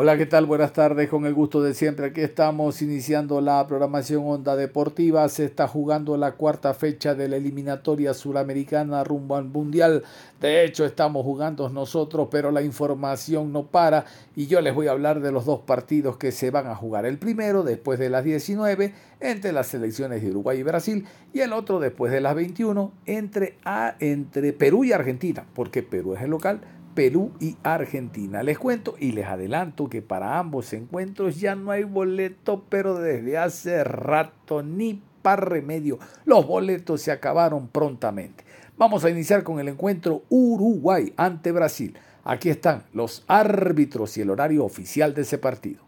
Hola, ¿qué tal? Buenas tardes, con el gusto de siempre. Aquí estamos iniciando la programación Onda Deportiva. Se está jugando la cuarta fecha de la eliminatoria suramericana rumbo al Mundial. De hecho, estamos jugando nosotros, pero la información no para y yo les voy a hablar de los dos partidos que se van a jugar. El primero después de las 19 entre las selecciones de Uruguay y Brasil y el otro después de las 21 entre, entre Perú y Argentina, porque Perú es el local Perú y Argentina. Les cuento y les adelanto que para ambos encuentros ya no hay boleto, pero desde hace rato ni para remedio. Los boletos se acabaron prontamente. Vamos a iniciar con el encuentro Uruguay ante Brasil. Aquí están los árbitros y el horario oficial de ese partido.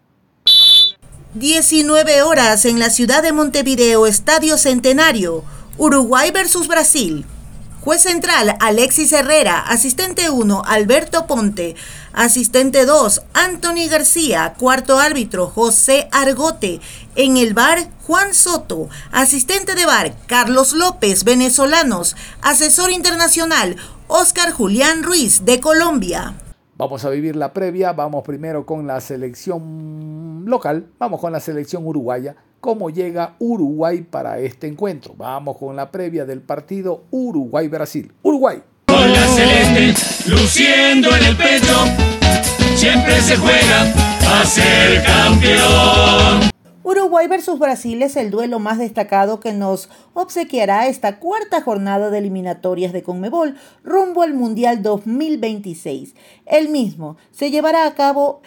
19 horas en la ciudad de Montevideo, Estadio Centenario. Uruguay versus Brasil. Juez central, Alexis Herrera. Asistente 1, Alberto Ponte. Asistente 2, Anthony García. Cuarto árbitro, José Argote. En el bar, Juan Soto. Asistente de bar, Carlos López, venezolanos. Asesor internacional, Oscar Julián Ruiz, de Colombia. Vamos a vivir la previa. Vamos primero con la selección local. Vamos con la selección uruguaya cómo llega Uruguay para este encuentro. Vamos con la previa del partido Uruguay-Brasil. Uruguay. Con la celeste luciendo en el pecho, siempre se juega a ser campeón. Uruguay versus Brasil es el duelo más destacado que nos obsequiará esta cuarta jornada de eliminatorias de Conmebol rumbo al Mundial 2026. El mismo se llevará a cabo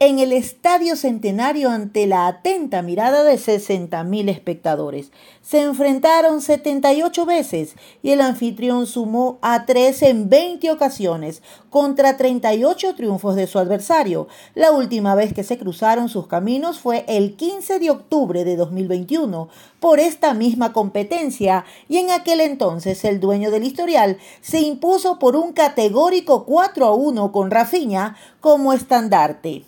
en el Estadio Centenario ante la atenta mirada de 60.000 espectadores. Se enfrentaron 78 veces y el anfitrión sumó a 3 en 20 ocasiones contra 38 triunfos de su adversario. La última vez que se cruzaron sus caminos fue el 15 de octubre de 2021 por esta misma competencia y en aquel entonces el dueño del historial se impuso por un categórico 4 a 1 con Rafinha como estandarte.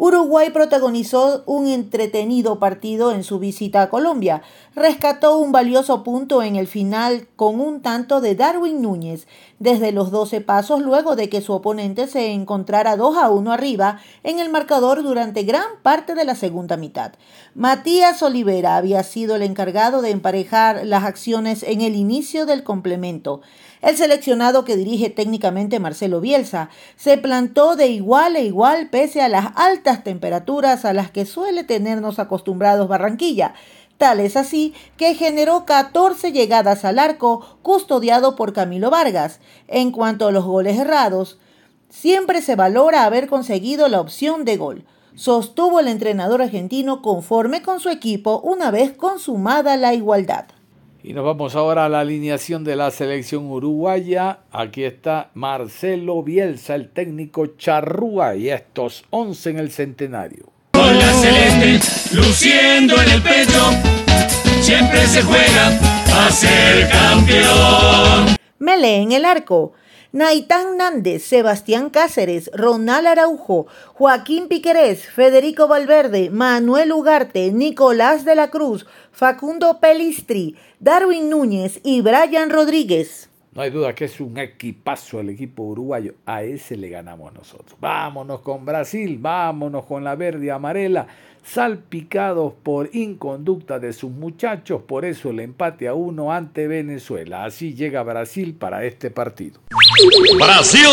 Uruguay protagonizó un entretenido partido en su visita a Colombia. Rescató un valioso punto en el final con un tanto de Darwin Núñez desde los 12 pasos luego de que su oponente se encontrara 2 a 1 arriba en el marcador durante gran parte de la segunda mitad. Matías Olivera había sido el encargado de emparejar las acciones en el inicio del complemento. El seleccionado que dirige técnicamente Marcelo Bielsa se plantó de igual a igual pese a las altas temperaturas a las que suele tenernos acostumbrados Barranquilla. Tal es así que generó 14 llegadas al arco custodiado por Camilo Vargas. En cuanto a los goles errados, siempre se valora haber conseguido la opción de gol sostuvo el entrenador argentino conforme con su equipo una vez consumada la igualdad. Y nos vamos ahora a la alineación de la selección uruguaya. Aquí está Marcelo Bielsa, el técnico charrúa, y estos 11 en el centenario. Con la celeste luciendo en el pecho, siempre se juega a ser campeón. Mele en el arco. Naitán Nández, Sebastián Cáceres, Ronald Araujo, Joaquín Piquerés, Federico Valverde, Manuel Ugarte, Nicolás de la Cruz, Facundo Pelistri, Darwin Núñez y Brian Rodríguez. No hay duda que es un equipazo el equipo uruguayo. A ese le ganamos nosotros. Vámonos con Brasil, vámonos con la verde y amarela, salpicados por inconducta de sus muchachos. Por eso el empate a uno ante Venezuela. Así llega Brasil para este partido. Brasil.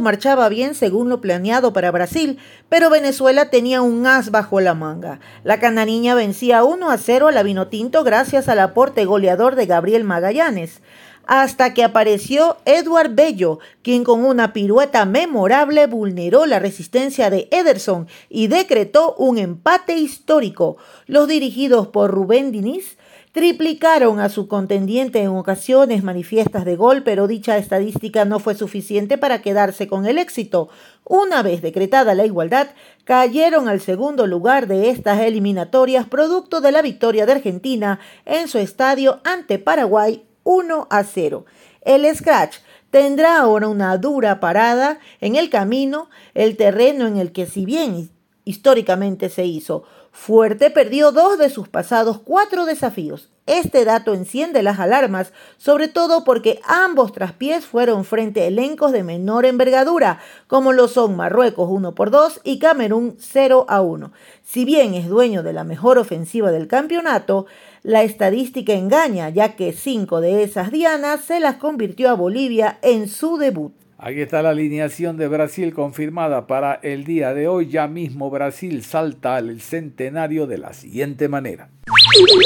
Marchaba bien según lo planeado para Brasil, pero Venezuela tenía un as bajo la manga. La canariña vencía 1 a 0 a la Vinotinto gracias al aporte goleador de Gabriel Magallanes. Hasta que apareció Edward Bello, quien con una pirueta memorable vulneró la resistencia de Ederson y decretó un empate histórico. Los dirigidos por Rubén Diniz triplicaron a su contendiente en ocasiones manifiestas de gol, pero dicha estadística no fue suficiente para quedarse con el éxito. Una vez decretada la igualdad, cayeron al segundo lugar de estas eliminatorias producto de la victoria de Argentina en su estadio ante Paraguay 1 a 0. El Scratch tendrá ahora una dura parada en el camino, el terreno en el que si bien históricamente se hizo Fuerte perdió dos de sus pasados cuatro desafíos. Este dato enciende las alarmas, sobre todo porque ambos traspiés fueron frente a elencos de menor envergadura, como lo son Marruecos 1 por 2 y Camerún 0 a 1. Si bien es dueño de la mejor ofensiva del campeonato, la estadística engaña, ya que cinco de esas dianas se las convirtió a Bolivia en su debut. Aquí está la alineación de Brasil confirmada para el día de hoy. Ya mismo Brasil salta al centenario de la siguiente manera.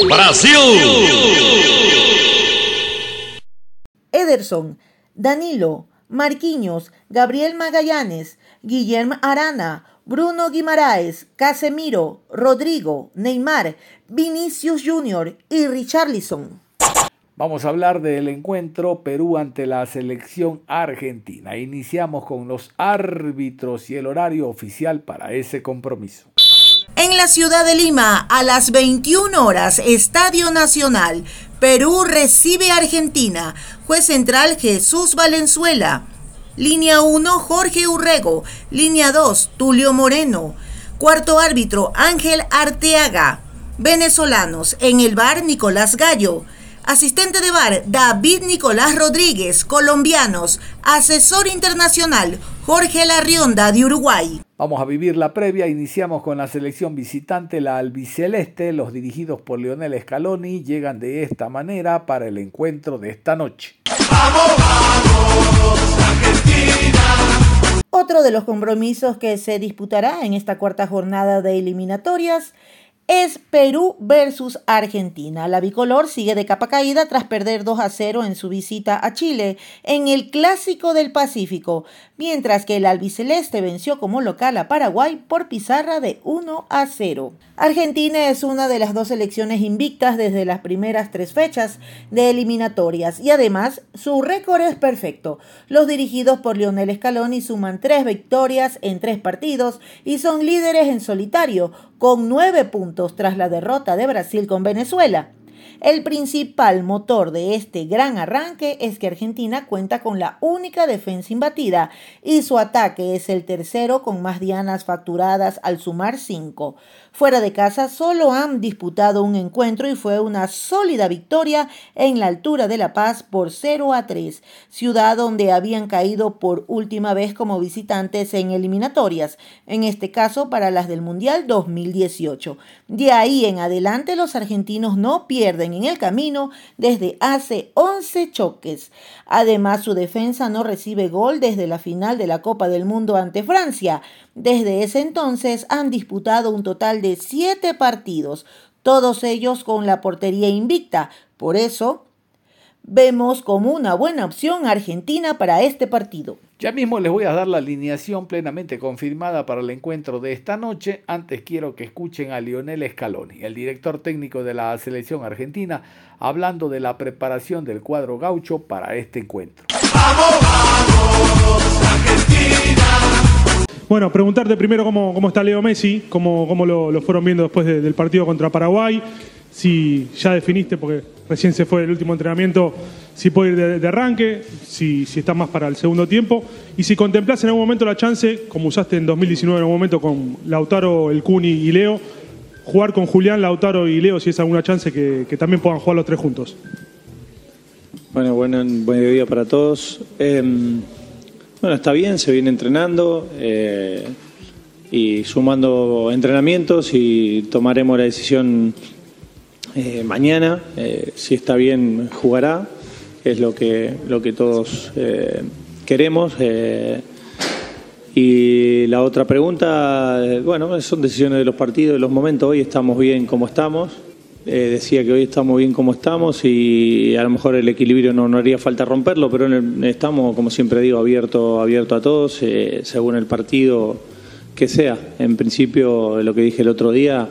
Brasil. Ederson, Danilo, Marquinhos, Gabriel Magallanes, Guillermo Arana, Bruno Guimaraes, Casemiro, Rodrigo, Neymar, Vinicius Jr. y Richarlison. Vamos a hablar del encuentro Perú ante la selección argentina. Iniciamos con los árbitros y el horario oficial para ese compromiso. En la ciudad de Lima, a las 21 horas, Estadio Nacional, Perú recibe a Argentina. Juez central Jesús Valenzuela. Línea 1, Jorge Urrego. Línea 2, Tulio Moreno. Cuarto árbitro, Ángel Arteaga. Venezolanos, en el bar Nicolás Gallo. Asistente de bar, David Nicolás Rodríguez, colombianos. Asesor internacional, Jorge Larrionda, de Uruguay. Vamos a vivir la previa. Iniciamos con la selección visitante, la albiceleste. Los dirigidos por Leonel Scaloni llegan de esta manera para el encuentro de esta noche. Vamos, vamos, Argentina. Otro de los compromisos que se disputará en esta cuarta jornada de eliminatorias es Perú versus Argentina. La bicolor sigue de capa caída tras perder 2 a 0 en su visita a Chile en el Clásico del Pacífico, mientras que el albiceleste venció como local a Paraguay por pizarra de 1 a 0. Argentina es una de las dos selecciones invictas desde las primeras tres fechas de eliminatorias y además su récord es perfecto. Los dirigidos por Lionel Scaloni suman tres victorias en tres partidos y son líderes en solitario con nueve puntos tras la derrota de Brasil con Venezuela. El principal motor de este gran arranque es que Argentina cuenta con la única defensa imbatida y su ataque es el tercero con más dianas facturadas al sumar cinco. Fuera de casa solo han disputado un encuentro y fue una sólida victoria en la altura de La Paz por 0 a 3, ciudad donde habían caído por última vez como visitantes en eliminatorias, en este caso para las del Mundial 2018. De ahí en adelante los argentinos no pierden en el camino desde hace 11 choques. Además su defensa no recibe gol desde la final de la Copa del Mundo ante Francia. Desde ese entonces han disputado un total de siete partidos, todos ellos con la portería invicta. Por eso, vemos como una buena opción Argentina para este partido. Ya mismo les voy a dar la alineación plenamente confirmada para el encuentro de esta noche. Antes quiero que escuchen a Lionel Scaloni, el director técnico de la selección argentina, hablando de la preparación del cuadro gaucho para este encuentro. Vamos, vamos, Argentina. Bueno, preguntarte primero cómo, cómo está Leo Messi, cómo, cómo lo, lo fueron viendo después de- del partido contra Paraguay, si ya definiste, porque recién se fue el último entrenamiento, si puede ir de, arranque, si, si está más para el segundo tiempo, y si contemplás en algún momento la chance, como usaste en 2019 en algún momento con Lautaro, el Cuni y Leo, jugar con Julián, Lautaro y Leo, si es alguna chance que, también puedan jugar los tres juntos. Bueno, bueno, buen día para todos. Eh, bueno, está bien, se viene entrenando eh, y sumando entrenamientos y tomaremos la decisión eh, mañana. Eh, si está bien, jugará, es lo que, lo que todos eh, queremos. eh, y la otra pregunta, bueno, son decisiones de los partidos, de los momentos. Hoy estamos bien como estamos. Decía que hoy estamos bien como estamos y a lo mejor el equilibrio no, no haría falta romperlo, pero el- estamos, como siempre digo, abierto, abierto a todos, según el partido que sea. En principio, lo que dije el otro día,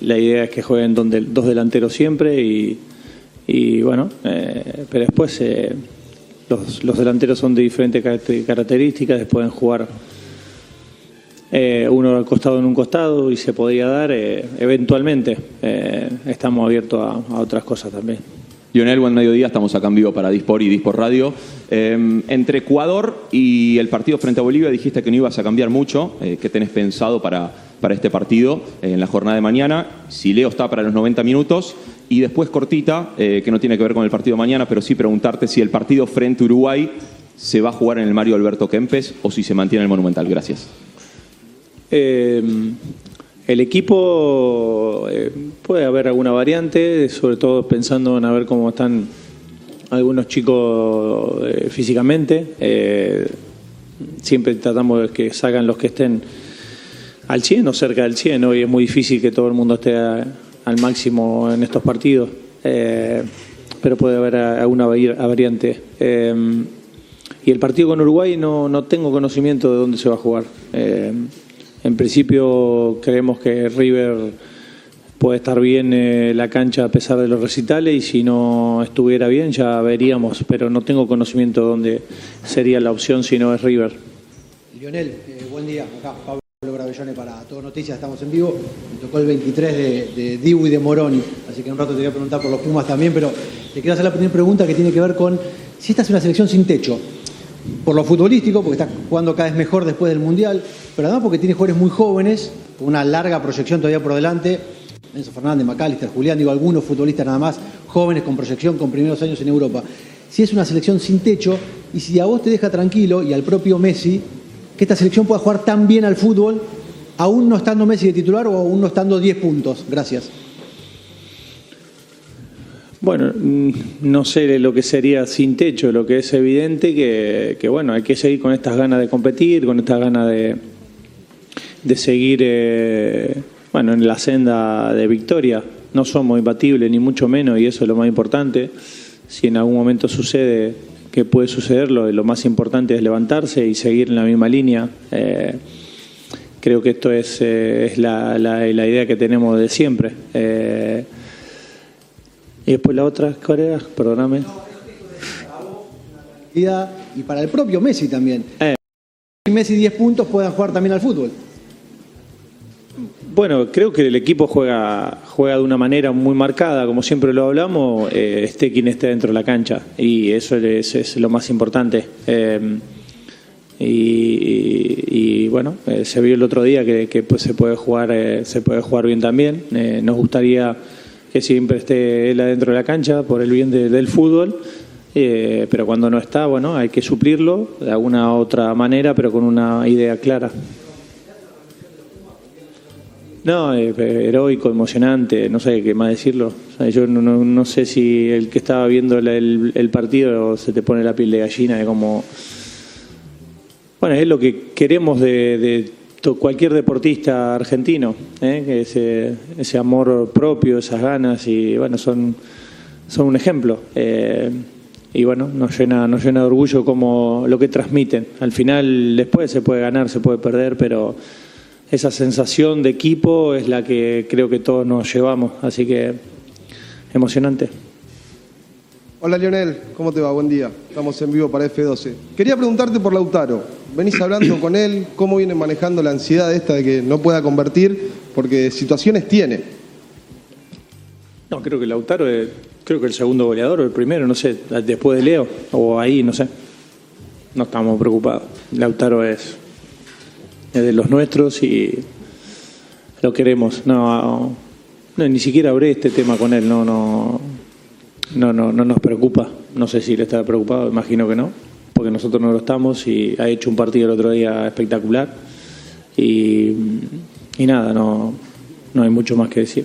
la idea es que jueguen donde, dos delanteros siempre y, bueno, eh, pero después eh, los, delanteros son de diferentes caracter- características, pueden jugar eh, uno al costado en un costado y se podría dar eh, eventualmente. Eh, estamos abiertos a, otras cosas también. Lionel, buen mediodía, estamos acá en para Dispor y Dispor Radio. Entre Ecuador y el partido frente a Bolivia dijiste que no ibas a cambiar mucho. Eh, ¿Qué tenés pensado para, para este partido eh, en la jornada de mañana? Si Leo está para los 90 minutos. Y después cortita, eh, que no tiene que ver con el partido de mañana, pero sí preguntarte si el partido frente a Uruguay se va a jugar en el Mario Alberto Kempes o si se mantiene en el Monumental. Gracias. Eh, el equipo puede haber alguna variante, sobre todo pensando en a ver cómo están algunos chicos físicamente. Siempre tratamos de que salgan los que estén al 100 o cerca del 100. Hoy es muy difícil que todo el mundo esté al máximo en estos partidos, Eh, pero puede haber alguna vari- variante. Eh, y el partido con Uruguay no, no tengo conocimiento de dónde se va a jugar. Eh, en principio creemos que River puede estar bien la cancha a pesar de los recitales y si no estuviera bien ya veríamos, pero no tengo conocimiento de dónde sería la opción si no es River. Lionel, buen día. Para Todo Noticias, estamos en vivo. Me tocó el 23 de, de Dibu y de Moroni, así que en un rato te voy a preguntar por los Pumas también, pero te quiero hacer la primera pregunta que tiene que ver con si esta es una selección sin techo. Por lo futbolístico, porque está jugando cada vez mejor después del Mundial, pero además porque tiene jugadores muy jóvenes, con una larga proyección todavía por delante. Enzo Fernández, Macalister, Julián, digo, algunos futbolistas nada más, jóvenes con proyección, con primeros años en Europa. Si es una selección sin techo y si a vos te deja tranquilo y al propio Messi, que esta selección pueda jugar tan bien al fútbol, aún no estando Messi de titular o aún no estando 10 puntos. Gracias. Bueno, mm, no sé lo que sería sin techo, lo que es evidente que, que, bueno, hay que seguir con estas ganas de competir, con estas ganas de, de seguir eh, bueno, en la senda de victoria. No somos imbatibles, ni mucho menos, y eso es lo más importante. Si en algún momento sucede que puede suceder, lo, lo más importante es levantarse y seguir en la misma línea. Eh, creo que esto es, eh, es la, la- la idea que tenemos de siempre. Eh, y después la otra, ¿cuál era? Perdóname. Y para el propio Messi también. Eh. Si Messi 10 puntos puedan jugar también al fútbol. Bueno, creo que el equipo juega, juega de una manera muy marcada, como siempre lo hablamos, esté quien esté dentro de la cancha, y eso es, es lo más importante. Y, y- bueno, eh, se vio el otro día que, pues, se puede jugar, eh, se puede jugar bien también. Eh, nos gustaría que siempre esté él adentro de la cancha por el bien de- del fútbol. eh, pero cuando no está, bueno, hay que suplirlo de alguna otra manera, pero con una idea clara. No, heroico, emocionante, no sé qué más decirlo. Yo no, no- no sé si el que estaba viendo la- el, el partido se te pone la piel de gallina de como... Bueno, es lo que queremos de, de cualquier deportista argentino, ¿eh? ese, ese amor propio, esas ganas, y bueno, son, son un ejemplo. Eh, y bueno, nos llena, nos llena de orgullo como lo que transmiten. Al final, después se puede ganar, se puede perder, pero esa sensación de equipo es la que creo que todos nos llevamos, así que emocionante. Hola Lionel, ¿cómo te va? Buen día. Estamos en vivo para F12. Quería preguntarte por Lautaro. Venís hablando con él, ¿cómo viene manejando la ansiedad esta de que no pueda convertir? Porque situaciones tiene. No, creo que Lautaro es, creo que el segundo goleador o el primero, no sé, después de Leo o ahí, no sé. No estamos preocupados. Lautaro es, es de los nuestros y lo queremos. No, no, ni siquiera hablé este tema con él, no, no, no, no, no nos preocupa. No sé si él está preocupado, imagino que no, porque nosotros no lo estamos y ha hecho un partido el otro día espectacular. Y, y nada, no, no hay mucho más que decir.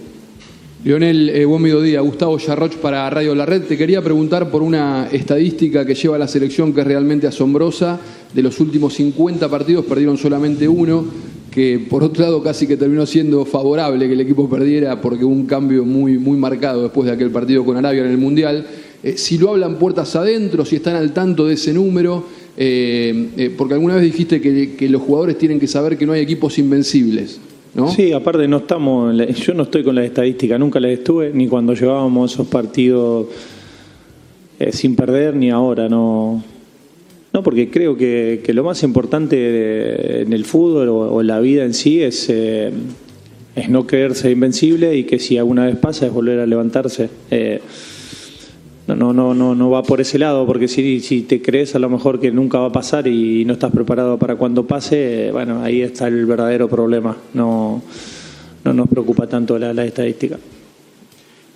Lionel, eh, buen mediodía. Gustavo Yarroch para Radio La Red. Te quería preguntar por una estadística que lleva la selección que es realmente asombrosa. De los últimos 50 partidos perdieron solamente uno, que por otro lado casi que terminó siendo favorable que el equipo perdiera porque hubo un cambio muy, muy marcado después de aquel partido con Arabia en el Mundial. Eh, si lo hablan puertas adentro, si están al tanto de ese número, eh, porque alguna vez dijiste que, que los jugadores tienen que saber que no hay equipos invencibles. Sí, aparte no estamos, yo no estoy con la estadística, nunca la estuve, ni cuando llevábamos esos partidos eh, sin perder, ni ahora, no. No, porque creo que, lo más importante en el fútbol o, en la vida en sí es, eh, es no creerse invencible y que si alguna vez pasa es volver a levantarse. Eh, no, no, no, no va por ese lado, porque si, si te crees a lo mejor que nunca va a pasar y no estás preparado para cuando pase, bueno, ahí está el verdadero problema. No, no nos preocupa tanto la, estadística.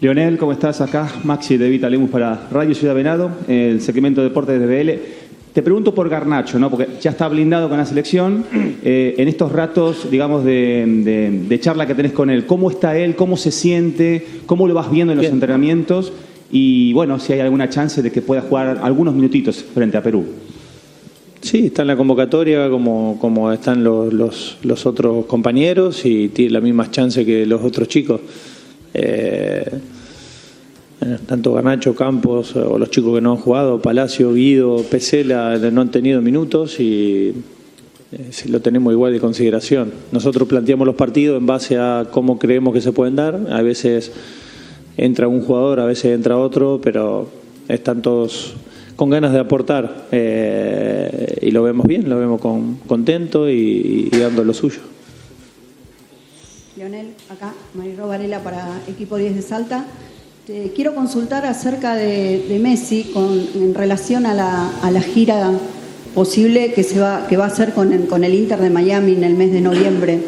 Leonel, ¿cómo estás? Acá Maxi de Vita para Radio Ciudad Venado, el segmento de deportes de BL. Te pregunto por Garnacho, ¿no? porque ya está blindado con la selección. Eh, en estos ratos, digamos, de, de, charla que tenés con él, ¿cómo está él? ¿Cómo se siente? ¿Cómo lo vas viendo en los entrenamientos? y bueno, si hay alguna chance de que pueda jugar algunos minutitos frente a Perú. Sí, está en la convocatoria como, como están los, los, otros compañeros y tiene las mismas chances que los otros chicos. Eh, tanto Garnacho, Campos o los chicos que no han jugado, Palacio, Guido, Pesela, no han tenido minutos y eh, lo tenemos igual de consideración. Nosotros planteamos los partidos en base a cómo creemos que se pueden dar. A veces entra un jugador, a veces entra otro, pero están todos con ganas de aportar eh, y lo vemos bien, lo vemos con, contento y, dando lo suyo. Leonel, acá, Mario Varela para Equipo 10 de Salta. Te quiero consultar acerca de, Messi con, en relación a la, a la, gira posible que, se va, que va a hacer con con el Inter de Miami en el mes de noviembre.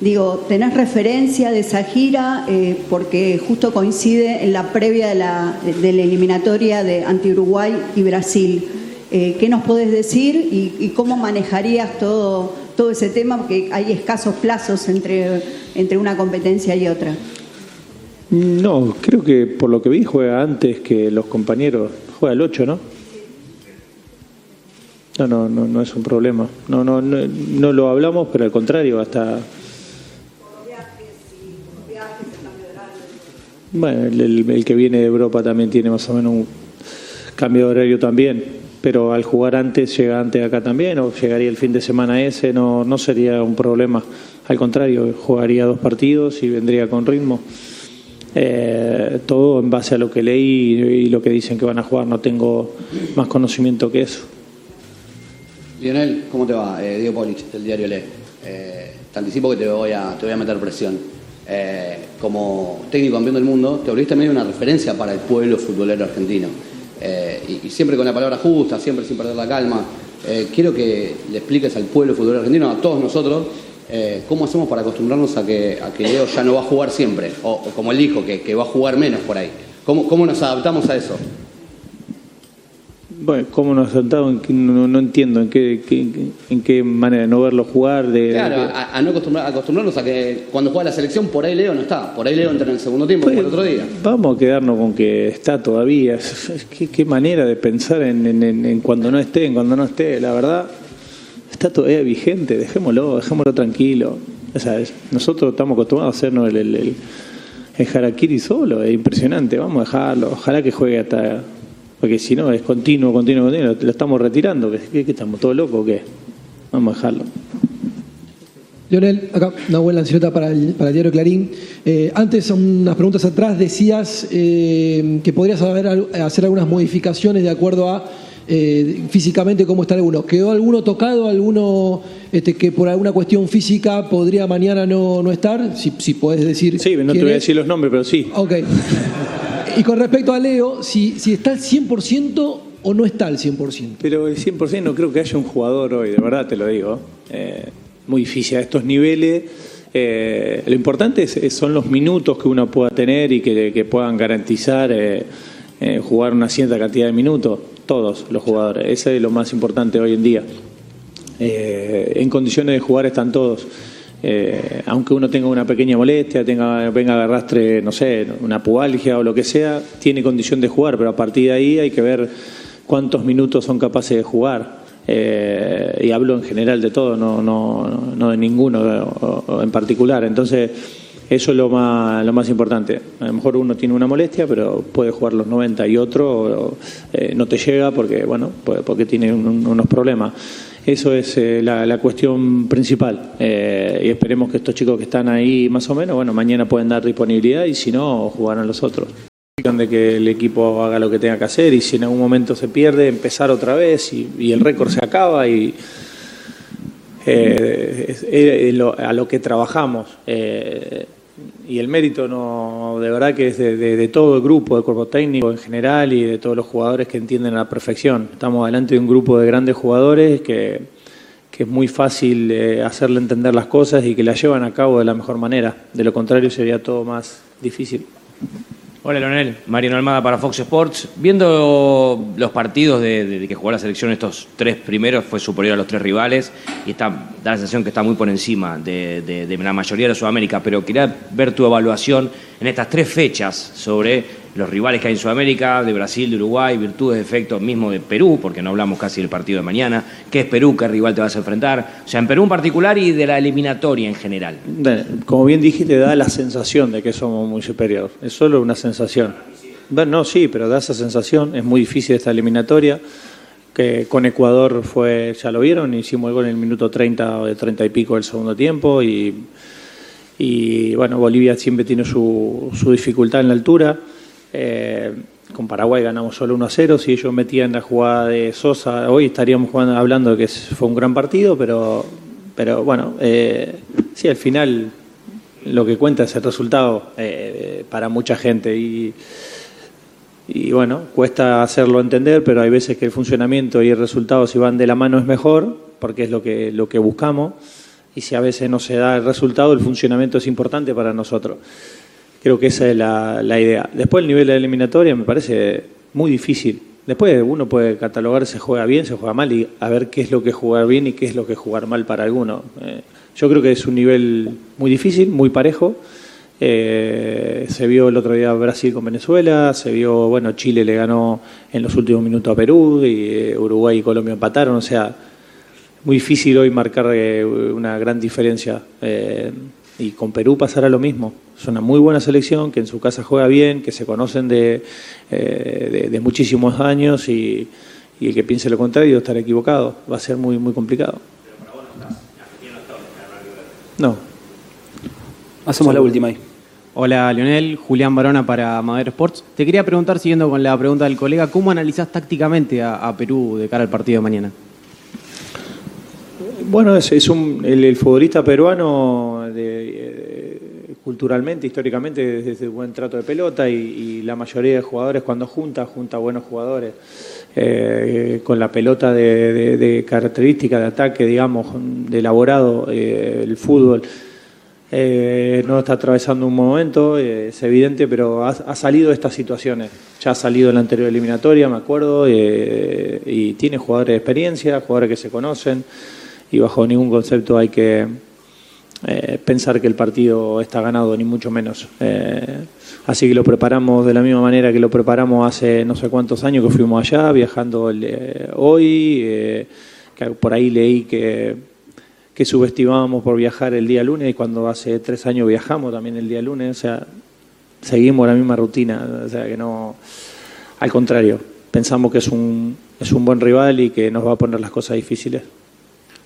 Digo, ¿tenés referencia de esa gira? Eh, porque justo coincide en la previa de la, eliminatoria de anti-Uruguay y Brasil. Eh, ¿Qué nos podés decir y, cómo manejarías todo, todo ese tema? Porque hay escasos plazos entre, entre una competencia y otra. No, creo que por lo que vi juega antes que los compañeros. Juega el 8, ¿no? No, no, no, no es un problema. No, no, no, no lo hablamos, pero al contrario, hasta Bueno, el, que viene de Europa también tiene más o menos un cambio de horario también, pero al jugar antes, llega antes acá también, o llegaría el fin de semana ese, no, no sería un problema. Al contrario, jugaría dos partidos y vendría con ritmo. Eh, todo en base a lo que leí y lo que dicen que van a jugar, no tengo más conocimiento que eso. Lionel, ¿cómo te va? Eh, Diego Polich, del diario Le. Eh, te anticipo que te voy a, te voy a meter presión. Eh, como técnico campeón del mundo, te volviste también una referencia para el pueblo futbolero argentino. Eh, y, siempre con la palabra justa, siempre sin perder la calma. Eh, quiero que le expliques al pueblo futbolero argentino, a todos nosotros, cómo hacemos para acostumbrarnos a que, a que Leo ya no va a jugar siempre, o, como él dijo, que, que, va a jugar menos por ahí. ¿Cómo, cómo nos adaptamos a eso? Bueno, ¿cómo nos sentado? No, no, entiendo en qué, en qué manera, no verlo jugar. De, claro, A, no acostumbrarnos a que cuando juega la selección, por ahí Leo no está. Por ahí Leo entra en el segundo tiempo, como el otro día. Vamos a quedarnos con que está todavía. ¿Qué, manera de pensar en, en, cuando no esté, en cuando no esté? La verdad, está todavía vigente. Dejémoslo, dejémoslo tranquilo. O sea, nosotros estamos acostumbrados a hacernos el, el, el, el harakiri solo. Es impresionante. Vamos a dejarlo. Ojalá que juegue hasta porque si no, es continuo, continuo, continuo. Lo estamos retirando. ¿Qué, estamos todos locos o qué? Vamos a dejarlo. Leonel, acá una buena ansiota para el, para el diario Clarín. Eh, antes, unas preguntas atrás, decías eh, que podrías hacer algunas modificaciones de acuerdo a eh, físicamente cómo está alguno. ¿Quedó alguno tocado, alguno este, que por alguna cuestión física podría mañana no, no estar? Si, si podés decir. Sí, no te voy a decir los nombres, pero sí. Ok. Y con respecto a Leo, si, si está al 100% o no está al 100%. Pero el 100% no creo que haya un jugador hoy, de verdad te lo digo. Eh, muy difícil a estos niveles. Eh, lo importante es- son los minutos que uno pueda tener y que, que puedan garantizar eh, jugar una cierta cantidad de minutos, todos los jugadores. Ese es lo más importante hoy en día. Eh, en condiciones de jugar están todos. Eh, aunque uno tenga una pequeña molestia, tenga, venga arrastre, no sé, una pubalgia o lo que sea, tiene condición de jugar, pero a partir de ahí hay que ver cuántos minutos son capaces de jugar. Eh, y hablo en general de todo, no, no, no de ninguno en particular. Entonces, eso es lo más, lo más importante. A lo mejor uno tiene una molestia, pero puede jugar los 90 y otro eh, no te llega porque, bueno, pues- porque tiene un- unos problemas. Eso es eh, la, cuestión principal. Eh, y esperemos que estos chicos que están ahí más o menos, bueno, mañana pueden dar disponibilidad y si no, jugarán los otros. De que el equipo haga lo que tenga que hacer y si en algún momento se pierde, empezar otra vez y, el récord se acaba y lo- a lo que trabajamos. Y el mérito no de verdad que es de, de- de todo el grupo, del cuerpo técnico en general y de todos los jugadores que entienden a la perfección. Estamos delante de un grupo de grandes jugadores que, que es muy fácil eh, hacerle entender las cosas y que las llevan a cabo de la mejor manera. De lo contrario sería todo más difícil. Hola Leonel, Mariano Almada para Fox Sports. Viendo los partidos de, que jugó la selección, estos tres primeros fue superior a los tres rivales y está, da la sensación que está muy por encima de- de la mayoría de Sudamérica. Pero quería ver tu evaluación en estas tres fechas sobre los rivales que hay en Sudamérica, de Brasil, de Uruguay, virtudes, defectos mismo de Perú, porque no hablamos casi del partido de mañana. ¿Qué es Perú? ¿Qué rival te vas a enfrentar? O sea, en Perú en particular y de la eliminatoria en general. Como bien dijiste, da la sensación de que somos muy superiores. Es solo una sensación. Bueno, no, sí, pero da esa sensación. Es muy difícil esta eliminatoria. Que con Ecuador fue, ya lo vieron, hicimos el gol en el minuto 30 o de 30 y pico del segundo tiempo. Y, y bueno, Bolivia siempre tiene su, su dificultad en la altura. Eh, con Paraguay ganamos solo 1 a 0. Si ellos metían la jugada de Sosa, hoy estaríamos jugando, hablando de que fue un gran partido, pero, pero bueno, eh, sí, al final lo que cuenta es el resultado eh, para mucha gente. Y, y bueno, cuesta hacerlo entender, pero hay veces que el funcionamiento y el resultado, si van de la mano, es mejor, porque es lo que, lo que buscamos. Y si a veces no se da el resultado, el funcionamiento es importante para nosotros. Creo que esa es la, la idea. Después el nivel de la eliminatoria me parece muy difícil. Después uno puede catalogar se juega bien, se juega mal y a ver qué es lo que jugar bien y qué es lo que jugar mal para alguno. Eh, yo creo que es un nivel muy difícil, muy parejo. Eh, se vio el otro día Brasil con Venezuela, se vio, bueno, Chile le ganó en los últimos minutos a Perú y eh, Uruguay y Colombia empataron, o sea, muy difícil hoy marcar una gran diferencia. Y con Perú pasará lo mismo. Es una muy buena selección, que en su casa juega bien, que se conocen de, eh, de, de muchísimos años y, y el que piense lo contrario estará equivocado. Va a ser muy, muy complicado. No. Hacemos la última ahí. Hola Leonel, Julián Barona para Madero Sports. Te quería preguntar, siguiendo con la pregunta del colega, ¿cómo analizás tácticamente a, a Perú de cara al partido de mañana? Bueno, es, es un, el, el futbolista peruano de, eh, culturalmente, históricamente, desde buen trato de pelota y, y la mayoría de jugadores cuando junta, junta buenos jugadores eh, con la pelota de, de, de característica de ataque, digamos, de elaborado, eh, el fútbol. Eh, no está atravesando un momento, eh, es evidente, pero ha, salido de estas situaciones. Ya ha salido en la anterior eliminatoria, me acuerdo, eh, y tiene jugadores de experiencia, jugadores que se conocen, y bajo ningún concepto hay que eh, pensar que el partido está ganado, ni mucho menos. Eh, así que lo preparamos de la misma manera que lo preparamos hace no sé cuántos años que fuimos allá, viajando el, eh, hoy, que por ahí leí que que subestimábamos por viajar el día lunes y cuando hace tres años viajamos también el día lunes, o sea, seguimos la misma rutina, o sea que no, al contrario, pensamos que es un, es un buen rival y que nos va a poner las cosas difíciles.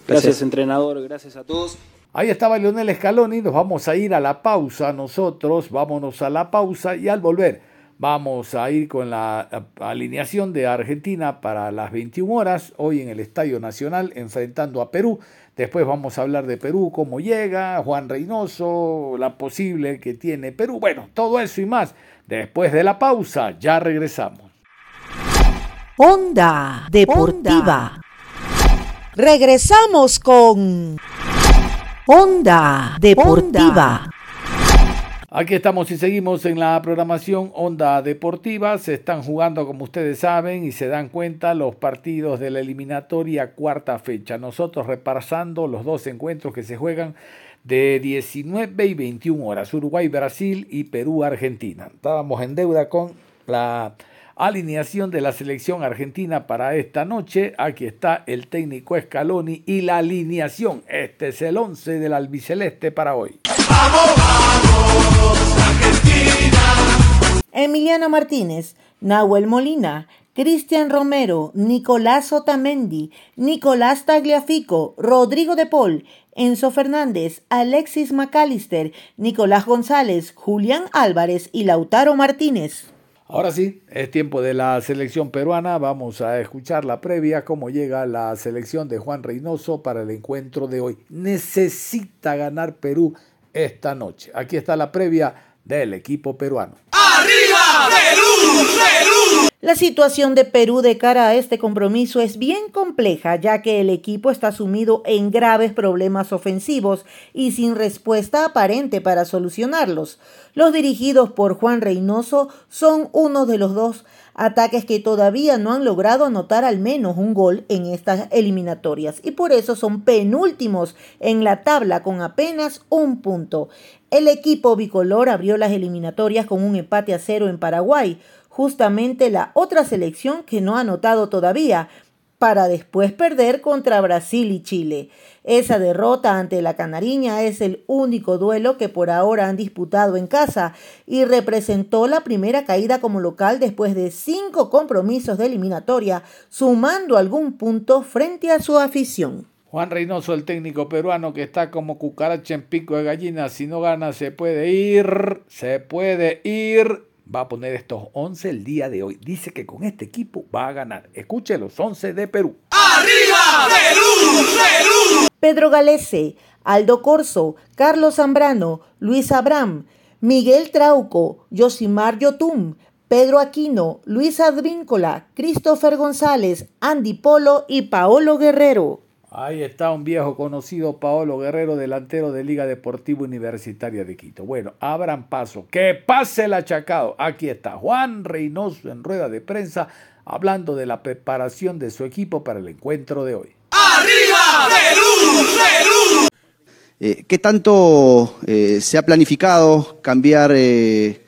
Gracias, gracias entrenador, gracias a todos. Ahí estaba Leonel Scaloni, nos vamos a ir a la pausa nosotros, vámonos a la pausa y al volver vamos a ir con la alineación de Argentina para las 21 horas, hoy en el Estadio Nacional enfrentando a Perú. Después vamos a hablar de Perú, cómo llega, Juan Reynoso, la posible que tiene Perú. Bueno, todo eso y más. Después de la pausa, ya regresamos. Onda Deportiva. Regresamos con Onda Deportiva. Aquí estamos y seguimos en la programación Onda Deportiva. Se están jugando, como ustedes saben, y se dan cuenta los partidos de la eliminatoria cuarta fecha. Nosotros repasando los dos encuentros que se juegan de 19 y 21 horas. Uruguay-Brasil y Perú-Argentina. Estábamos en deuda con la alineación de la selección argentina para esta noche. Aquí está el técnico Scaloni y la alineación. Este es el 11 del albiceleste para hoy. Emiliano Martínez, Nahuel Molina, Cristian Romero, Nicolás Otamendi, Nicolás Tagliafico, Rodrigo de Paul, Enzo Fernández, Alexis McAllister, Nicolás González, Julián Álvarez y Lautaro Martínez. Ahora sí, es tiempo de la selección peruana. Vamos a escuchar la previa, cómo llega la selección de Juan Reynoso para el encuentro de hoy. Necesita ganar Perú esta noche. Aquí está la previa del equipo peruano. ¡Arriba Perú! ¡Perú! La situación de Perú de cara a este compromiso es bien compleja, ya que el equipo está sumido en graves problemas ofensivos y sin respuesta aparente para solucionarlos. Los dirigidos por Juan Reynoso son uno de los dos ataques que todavía no han logrado anotar al menos un gol en estas eliminatorias y por eso son penúltimos en la tabla con apenas un punto. El equipo bicolor abrió las eliminatorias con un empate a cero en Paraguay, justamente la otra selección que no ha anotado todavía, para después perder contra Brasil y Chile. Esa derrota ante la Canariña es el único duelo que por ahora han disputado en casa y representó la primera caída como local después de cinco compromisos de eliminatoria, sumando algún punto frente a su afición. Juan Reynoso, el técnico peruano que está como cucaracha en pico de gallina, si no gana se puede ir, se puede ir va a poner estos 11 el día de hoy. Dice que con este equipo va a ganar. Escuche los 11 de Perú. ¡Arriba Perú! ¡Perú! Pedro Galese, Aldo Corso, Carlos Zambrano, Luis Abram, Miguel Trauco, Yosimar Yotun, Pedro Aquino, Luis Advíncola, Christopher González, Andy Polo y Paolo Guerrero. Ahí está un viejo conocido, Paolo Guerrero, delantero de Liga Deportiva Universitaria de Quito. Bueno, abran paso, que pase el achacado. Aquí está Juan Reynoso en rueda de prensa hablando de la preparación de su equipo para el encuentro de hoy. ¡Arriba, Perú! ¡Perú! Eh, ¿Qué tanto eh, se ha planificado cambiar eh,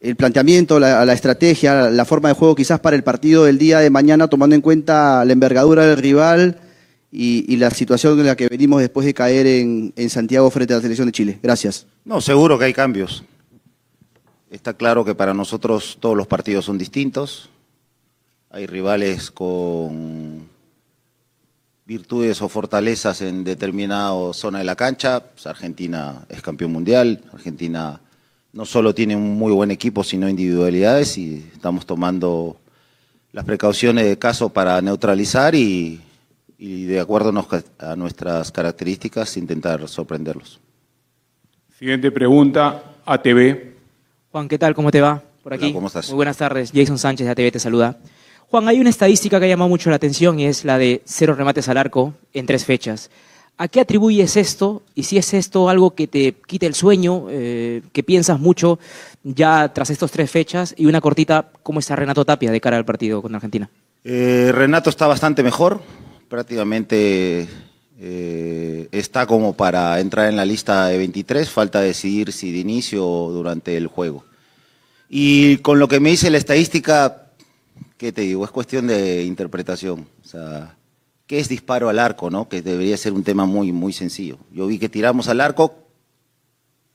el planteamiento, la, la, estrategia, la forma de juego quizás para el partido del día de mañana, tomando en cuenta la envergadura del rival? Y, la situación en la que venimos después de caer en, Santiago frente a la selección de Chile. Gracias. No, seguro que hay cambios. Está claro que para nosotros todos los partidos son distintos. Hay rivales con virtudes o fortalezas en determinada zona de la cancha. Pues Argentina es campeón mundial. Argentina no solo tiene un muy buen equipo, sino individualidades y estamos tomando las precauciones de caso para neutralizar y, y de acuerdo a nuestras características intentar sorprenderlos. Siguiente pregunta, ATV. Juan, ¿qué tal? ¿Cómo te va? Por aquí. ¿Cómo estás? Muy buenas tardes. Jason Sánchez de ATV te saluda. Juan, hay una estadística que ha llamado mucho la atención y es la de cero remates al arco en tres fechas. ¿A qué atribuyes esto? Y si es esto algo que te quite el sueño, eh, que piensas mucho ya tras estas tres fechas, y una cortita, ¿cómo está Renato Tapia de cara al partido con Argentina? Eh, Renato está bastante mejor, prácticamente eh, está como para entrar en la lista de 23, falta decidir si de inicio o durante el juego. Y con lo que me dice la estadística, ¿qué te digo? Es cuestión de interpretación. O sea, ¿qué es disparo al arco, no? Que debería ser un tema muy, muy sencillo. Yo vi que tiramos al arco,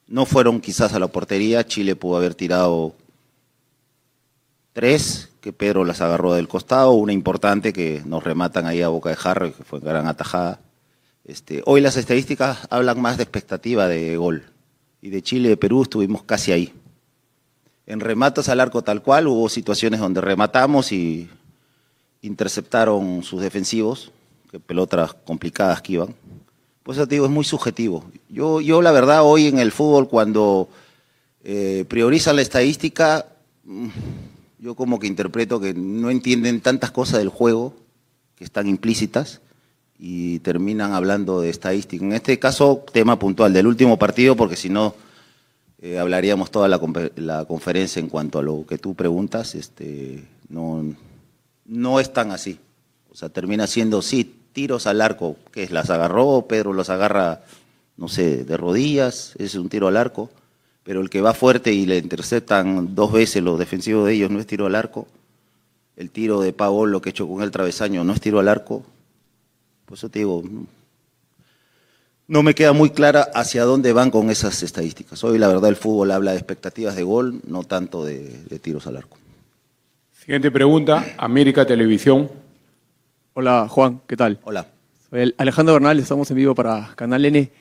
no fueron quizás a la portería, Chile pudo haber tirado tres, que Pedro las agarró del costado, una importante que nos rematan ahí a boca de jarro, que fue gran atajada. Este, hoy las estadísticas hablan más de expectativa de gol. Y de Chile y de Perú estuvimos casi ahí. En rematos al arco tal cual, hubo situaciones donde rematamos y interceptaron sus defensivos, que pelotas complicadas que iban. Pues eso te digo, es muy subjetivo. Yo, yo la verdad, hoy en el fútbol, cuando eh, priorizan la estadística, mm, yo como que interpreto que no entienden tantas cosas del juego que están implícitas y terminan hablando de estadística. En este caso, tema puntual del último partido, porque si no, eh, hablaríamos toda la, la, conferencia en cuanto a lo que tú preguntas. Este, no, no es tan así. O sea, termina siendo, sí, tiros al arco, que es, las agarró, Pedro los agarra, no sé, de rodillas, es un tiro al arco, pero el que va fuerte y le interceptan dos veces los defensivos de ellos no es tiro al arco. El tiro de lo que hecho con el travesaño no es tiro al arco. Por eso te digo, no me queda muy clara hacia dónde van con esas estadísticas. Hoy la verdad el fútbol habla de expectativas de gol, no tanto de, de tiros al arco. Siguiente pregunta, América Televisión. Hola Juan, ¿qué tal? Hola. Soy Alejandro Bernal, estamos en vivo para Canal N.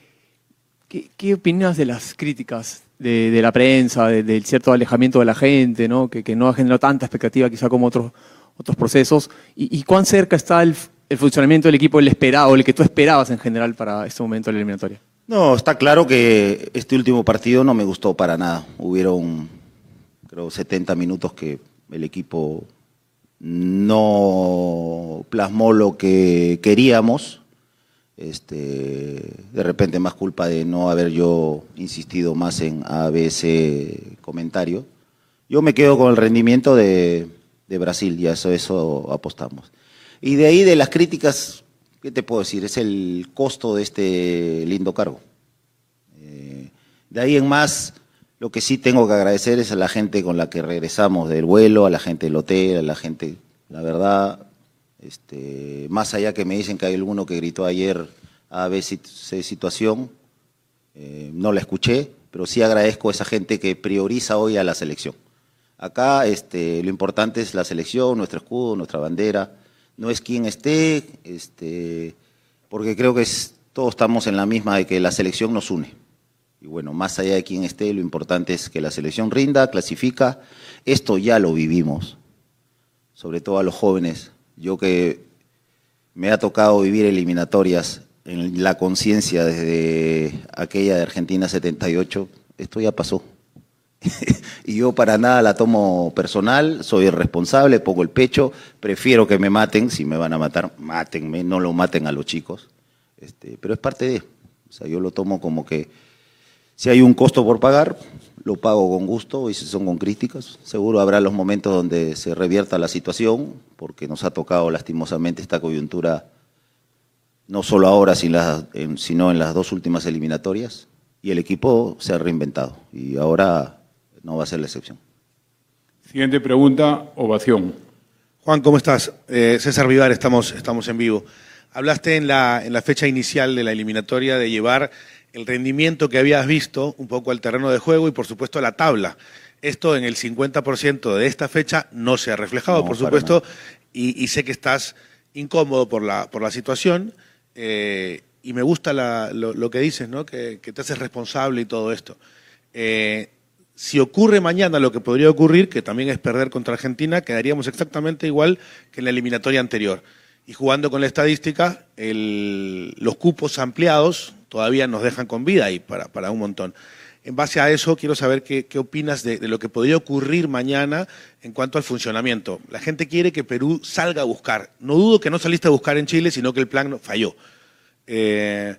¿Qué, opinas de las críticas de, la prensa, del cierto alejamiento de la gente, ¿no? Que, no ha generado tanta expectativa quizá como otros, otros procesos? ¿Y, cuán cerca está el, funcionamiento del equipo, el esperado, el que tú esperabas en general para este momento de la eliminatoria? No, está claro que este último partido no me gustó para nada. Hubieron, creo, 70 minutos que el equipo no plasmó lo que queríamos. Este, de repente más culpa de no haber yo insistido más en ABC comentario. Yo me quedo con el rendimiento de, Brasil y a eso, eso apostamos. Y de ahí de las críticas, ¿qué te puedo decir? Es el costo de este lindo cargo. Eh, de ahí en más, lo que sí tengo que agradecer es a la gente con la que regresamos del vuelo, a la gente del hotel, a la gente, la verdad, este, más allá que me dicen que hay alguno que gritó ayer a ver si situación, eh, no la escuché, pero sí agradezco a esa gente que prioriza hoy a la selección. Acá este, lo importante es la selección, nuestro escudo, nuestra bandera, no es quien esté, este, porque creo que todos estamos en la misma de que la selección nos une. Y bueno, más allá de quién esté, lo importante es que la selección rinda, clasifica. Esto ya lo vivimos, sobre todo a los jóvenes. Yo que me ha tocado vivir eliminatorias en la conciencia desde aquella de Argentina 78, esto ya pasó. y yo para nada la tomo personal, soy responsable, pongo el pecho, prefiero que me maten, si me van a matar, mátenme, no lo maten a los chicos. Este, pero es parte de, o sea, yo lo tomo como que si hay un costo por pagar, lo pago con gusto y si son con críticas. Seguro habrá los momentos donde se revierta la situación, porque nos ha tocado lastimosamente esta coyuntura, no solo ahora, sino en las dos últimas eliminatorias, y el equipo se ha reinventado y ahora no va a ser la excepción. Siguiente pregunta, ovación. Juan, ¿cómo estás? Eh, César Vivar, estamos, estamos en vivo. Hablaste en la, en la fecha inicial de la eliminatoria de llevar el rendimiento que habías visto un poco al terreno de juego y por supuesto la tabla. Esto en el 50% de esta fecha no se ha reflejado, por supuesto, y, sé que estás incómodo por la, por la situación eh, y me gusta lo, que dices, ¿no? que, te haces responsable y todo esto. Eh, si ocurre mañana lo que podría ocurrir, que también es perder contra Argentina, quedaríamos exactamente igual que en la eliminatoria anterior. Y jugando con la estadística, los cupos ampliados todavía nos dejan con vida y para, para un montón. En base a eso, quiero saber qué, opinas de, lo que podría ocurrir mañana en cuanto al funcionamiento. La gente quiere que Perú salga a buscar. No dudo que no saliste a buscar en Chile, sino que el plan falló. Eh,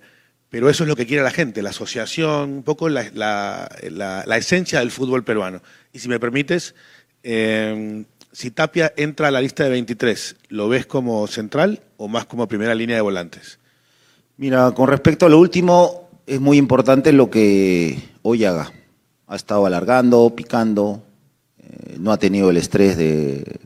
pero eso es lo que quiere la gente, la asociación, un poco la, esencia del fútbol peruano. Y si me permites, eh, si Tapia entra a la lista de 23, ¿lo ves como central o más como primera línea de volantes? Mira, con respecto a lo último, es muy importante lo que hoy haga. Ha estado alargando, picando, eh, no ha tenido el estrés de,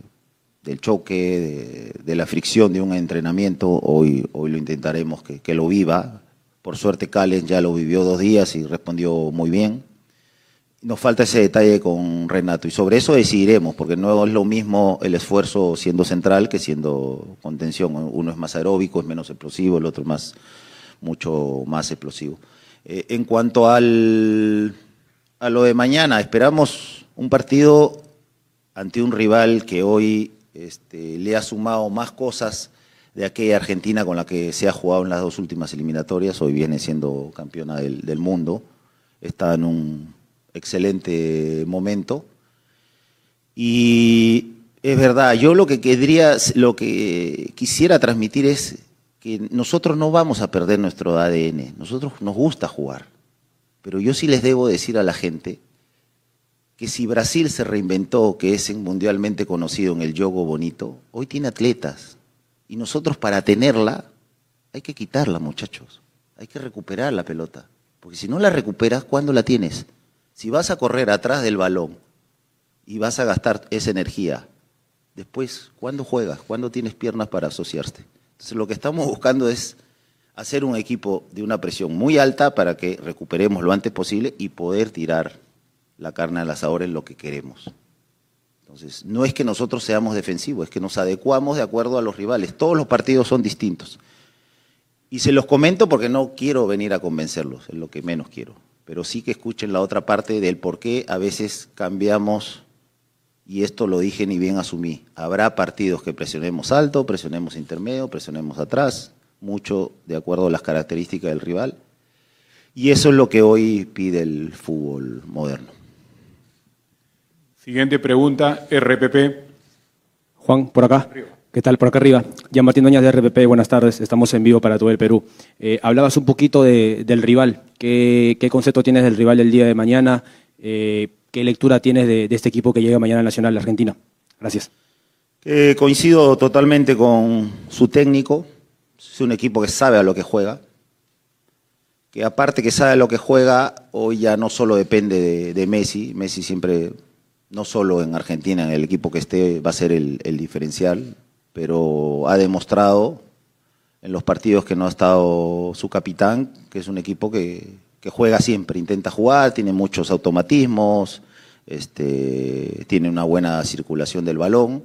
del choque, de, la fricción de un entrenamiento. Hoy, hoy lo intentaremos que, que lo viva. Por suerte, Calen ya lo vivió dos días y respondió muy bien. Nos falta ese detalle con Renato y sobre eso decidiremos, porque no es lo mismo el esfuerzo siendo central que siendo contención. Uno es más aeróbico, es menos explosivo, el otro más, mucho más explosivo. Eh, en cuanto al, a lo de mañana, esperamos un partido ante un rival que hoy este, le ha sumado más cosas de aquella Argentina con la que se ha jugado en las dos últimas eliminatorias, hoy viene siendo campeona del, del mundo, está en un excelente momento. Y es verdad, yo lo que, querría, lo que quisiera transmitir es que nosotros no vamos a perder nuestro ADN, nosotros nos gusta jugar. Pero yo sí les debo decir a la gente que si Brasil se reinventó, que es mundialmente conocido en el yogo bonito, hoy tiene atletas. Y nosotros para tenerla hay que quitarla, muchachos. Hay que recuperar la pelota. Porque si no la recuperas, ¿cuándo la tienes? Si vas a correr atrás del balón y vas a gastar esa energía, después, ¿cuándo juegas? ¿Cuándo tienes piernas para asociarte? Entonces lo que estamos buscando es hacer un equipo de una presión muy alta para que recuperemos lo antes posible y poder tirar la carne al asador en lo que queremos. Entonces, no es que nosotros seamos defensivos, es que nos adecuamos de acuerdo a los rivales. Todos los partidos son distintos. Y se los comento porque no quiero venir a convencerlos, es lo que menos quiero. Pero sí que escuchen la otra parte del por qué a veces cambiamos, y esto lo dije ni bien asumí. Habrá partidos que presionemos alto, presionemos intermedio, presionemos atrás, mucho de acuerdo a las características del rival. Y eso es lo que hoy pide el fútbol moderno. Siguiente pregunta, RPP. Juan, por acá. ¿Qué tal? Por acá arriba. Gian Martín Doñas de RPP, buenas tardes. Estamos en vivo para todo el Perú. Eh, hablabas un poquito del rival. ¿Qué, concepto tienes del rival del día de mañana? Eh, ¿Qué lectura tienes de, este equipo que llega mañana al Nacional de Argentina? Gracias. coincido totalmente con su técnico. Es un equipo que sabe a lo que juega. Que aparte que sabe a lo que juega, hoy ya no solo depende de, de Messi. Messi siempre no solo en Argentina, en el equipo que esté va a ser el, diferencial, pero ha demostrado en los partidos que no ha estado su capitán, que es un equipo que, juega siempre, intenta jugar, tiene muchos automatismos, este, tiene una buena circulación del balón,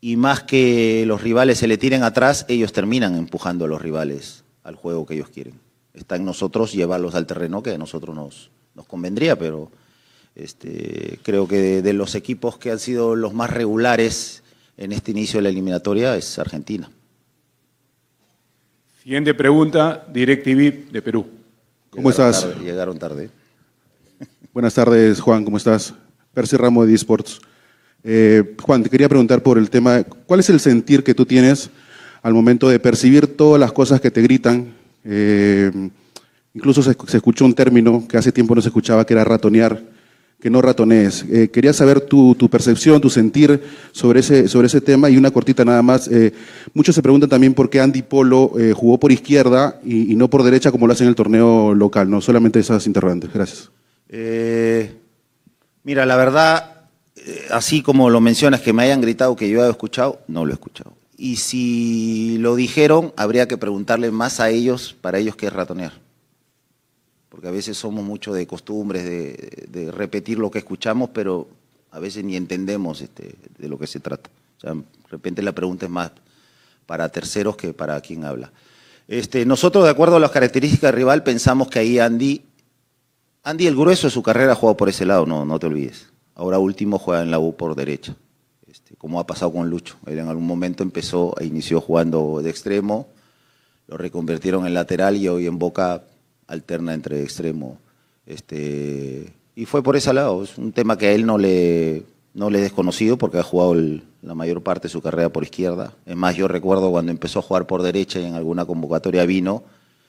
y más que los rivales se le tiren atrás, ellos terminan empujando a los rivales al juego que ellos quieren. Está en nosotros llevarlos al terreno que a nosotros nos, nos convendría, pero este, creo que de, los equipos que han sido los más regulares en este inicio de la eliminatoria es Argentina. Siguiente pregunta, DirecTV de Perú. ¿Cómo estás? llegaron tarde. Buenas tardes, Juan, ¿cómo estás? Percy Ramo de eSports. Eh, Juan, te quería preguntar por el tema, ¿cuál es el sentir que tú tienes al momento de percibir todas las cosas que te gritan? Eh, incluso se, escuchó un término que hace tiempo no se escuchaba, que era ratonear que no ratonees. Eh, quería saber tu, percepción, tu sentir sobre ese, sobre ese tema y una cortita nada más. Eh, muchos se preguntan también por qué Andy Polo eh, jugó por izquierda y, no por derecha como lo hace en el torneo local, no solamente esas interrogantes. Gracias. mira, la verdad, así como lo mencionas, que me hayan gritado que yo he escuchado, no lo he escuchado. Y si lo dijeron, habría que preguntarle más a ellos, para ellos qué es ratonear porque a veces somos mucho de costumbres, de, repetir lo que escuchamos, pero a veces ni entendemos este, de lo que se trata. O sea, de repente la pregunta es más para terceros que para quien habla. Este, nosotros, de acuerdo a las características del rival, pensamos que ahí Andy, Andy el grueso de su carrera ha jugado por ese lado, no, no te olvides. Ahora último juega en la U por derecha, este, como ha pasado con Lucho. Él en algún momento empezó e inició jugando de extremo, lo reconvirtieron en lateral y hoy en Boca alterna entre extremo. Este, y fue por ese lado. Es un tema que a él no le, no le he desconocido porque ha jugado la mayor parte de su carrera por izquierda. Es más, yo recuerdo cuando empezó a jugar por derecha y en alguna convocatoria vino,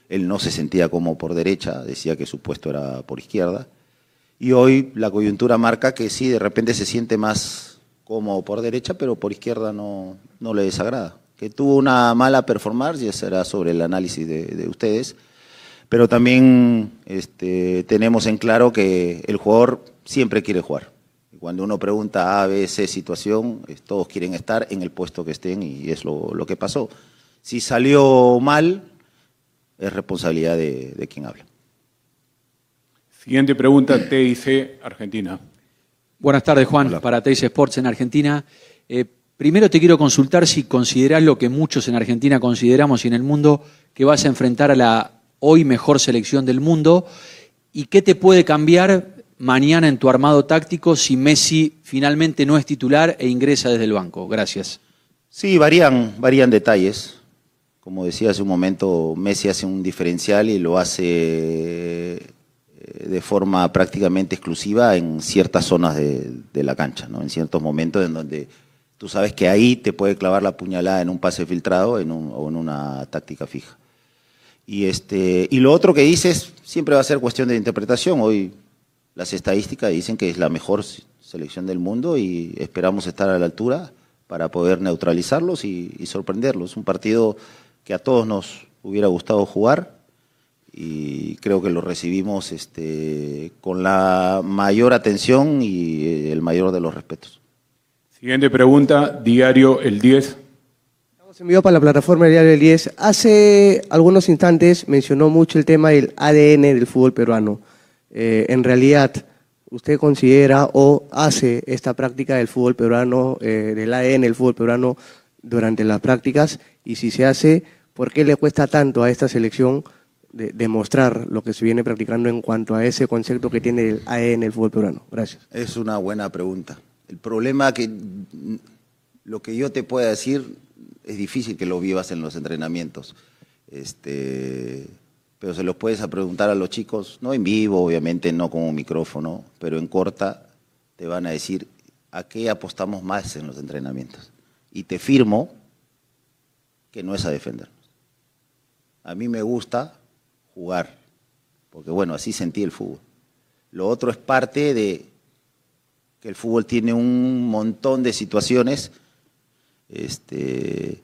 él no se sentía como por derecha, decía que su puesto era por izquierda. Y hoy la coyuntura marca que sí, de repente se siente más como por derecha, pero por izquierda no, no le desagrada. Que tuvo una mala performance, y será sobre el análisis de, de ustedes, pero también este, tenemos en claro que el jugador siempre quiere jugar. Cuando uno pregunta A, B, C situación, todos quieren estar en el puesto que estén y es lo, que pasó. Si salió mal, es responsabilidad de, quien habla. Siguiente pregunta, TIC Argentina. Buenas tardes, Juan, para TIC Sports en Argentina. Eh, primero te quiero consultar si considerás lo que muchos en Argentina consideramos y en el mundo, que vas a enfrentar a la hoy mejor selección del mundo. ¿Y qué te puede cambiar mañana en tu armado táctico si Messi finalmente no es titular e ingresa desde el banco? Gracias. Sí, varían, varían detalles. Como decía hace un momento, Messi hace un diferencial y lo hace eh, de forma prácticamente exclusiva en ciertas zonas de, la cancha, ¿no? en ciertos momentos en donde tú sabes que ahí te puede clavar la puñalada en un pase filtrado o en una táctica fija. Y, este, y lo otro que dices siempre va a ser cuestión de interpretación. Hoy las estadísticas dicen que es la mejor selección del mundo y esperamos estar a la altura para poder neutralizarlos y, y sorprenderlos. Un partido que a todos nos hubiera gustado jugar y creo que lo recibimos este, con la mayor atención y eh, el mayor de los respetos. Siguiente pregunta, diario El 10. Estamos en vivo para la plataforma Diario del 10. Hace algunos instantes mencionó mucho el tema del ADN del fútbol peruano. Eh, en realidad, ¿usted considera o hace esta práctica del fútbol peruano, eh, del ADN del fútbol peruano durante las prácticas? Y si se hace, ¿por qué le cuesta tanto a esta selección de- demostrar lo que se viene practicando en cuanto a ese concepto que tiene el ADN del fútbol peruano? Gracias. Es una buena pregunta. El problema que lo que yo te pueda decir es difícil que lo vivas en los entrenamientos. Este, pero se los puedes preguntar a los chicos, no en vivo, obviamente, no con un micrófono, pero en corta te van a decir a qué apostamos más en los entrenamientos. Y te firmo que no es a defendernos. A mí me gusta jugar, porque bueno, así sentí el fútbol. Lo otro es parte de que el fútbol tiene un montón de situaciones este,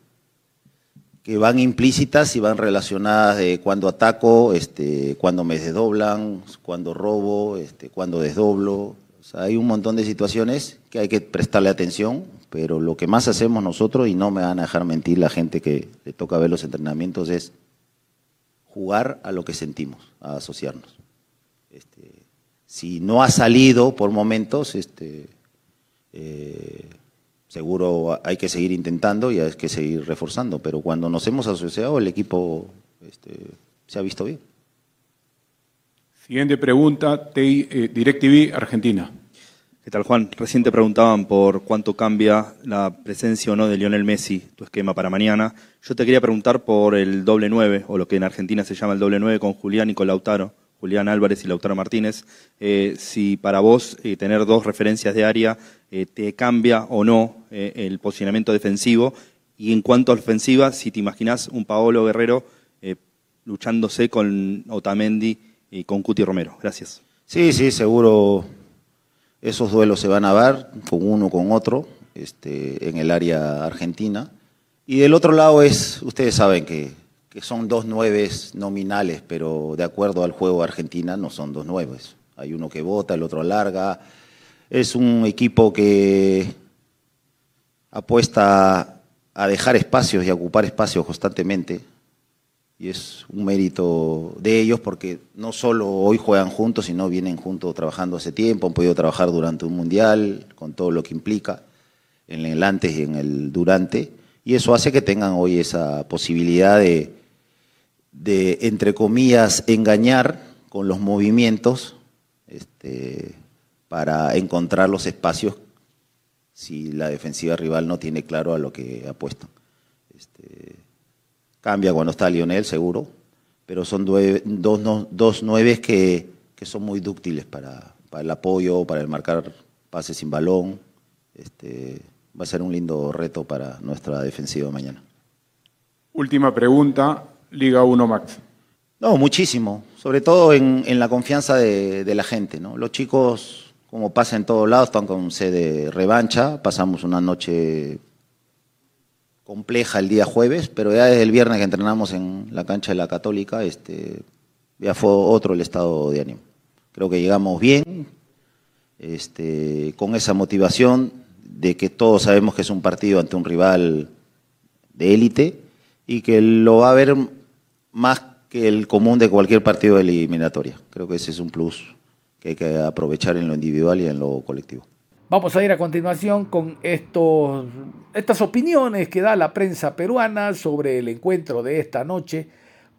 que van implícitas y van relacionadas de cuando ataco, este, cuando me desdoblan, cuando robo, este, cuando desdoblo. O sea, hay un montón de situaciones que hay que prestarle atención, pero lo que más hacemos nosotros, y no me van a dejar mentir la gente que le toca ver los entrenamientos, es jugar a lo que sentimos, a asociarnos. Este, si no ha salido por momentos, este, eh, seguro hay que seguir intentando y hay que seguir reforzando, pero cuando nos hemos asociado el equipo este, se ha visto bien. Siguiente pregunta, TI, eh, DirecTV Argentina. ¿Qué tal, Juan? Recién te preguntaban por cuánto cambia la presencia o no de Lionel Messi, tu esquema para mañana. Yo te quería preguntar por el doble nueve, o lo que en Argentina se llama el doble nueve, con Julián y con Lautaro, Julián Álvarez y Lautaro Martínez. Eh, si para vos eh, tener dos referencias de área eh, te cambia o no eh, el posicionamiento defensivo. Y en cuanto a ofensiva, si te imaginas un Paolo Guerrero eh, luchándose con Otamendi y con Cuti Romero. Gracias. Sí, sí, seguro esos duelos se van a dar con uno con otro este, en el área argentina. Y del otro lado es, ustedes saben que, que son dos nueves nominales, pero de acuerdo al juego Argentina no son dos nueves. Hay uno que vota, el otro larga. Es un equipo que apuesta a dejar espacios y a ocupar espacios constantemente. Y es un mérito de ellos porque no solo hoy juegan juntos, sino vienen juntos trabajando hace tiempo, han podido trabajar durante un mundial, con todo lo que implica, en el antes y en el durante. Y eso hace que tengan hoy esa posibilidad de, entre comillas, engañar con los movimientos este, para encontrar los espacios si la defensiva rival no tiene claro a lo que apuestan. Este, cambia cuando está Lionel, seguro, pero son dos, no- dos nueves que, que son muy dúctiles para, para el apoyo, para el marcar pases sin balón. Este, va a ser un lindo reto para nuestra defensiva mañana. Última pregunta, Liga 1 Max. No, muchísimo, sobre todo en, en la confianza de, de la gente. ¿no? Los chicos, como pasa en todos lados, están con sede de revancha. Pasamos una noche compleja el día jueves, pero ya desde el viernes que entrenamos en la cancha de la Católica, este, ya fue otro el estado de ánimo. Creo que llegamos bien, este, con esa motivación de que todos sabemos que es un partido ante un rival de élite y que lo va a ver más que el común de cualquier partido de eliminatoria. Creo que ese es un plus que hay que aprovechar en lo individual y en lo colectivo. Vamos a ir a continuación con estos, estas opiniones que da la prensa peruana sobre el encuentro de esta noche,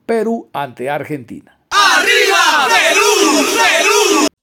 Perú ante Argentina.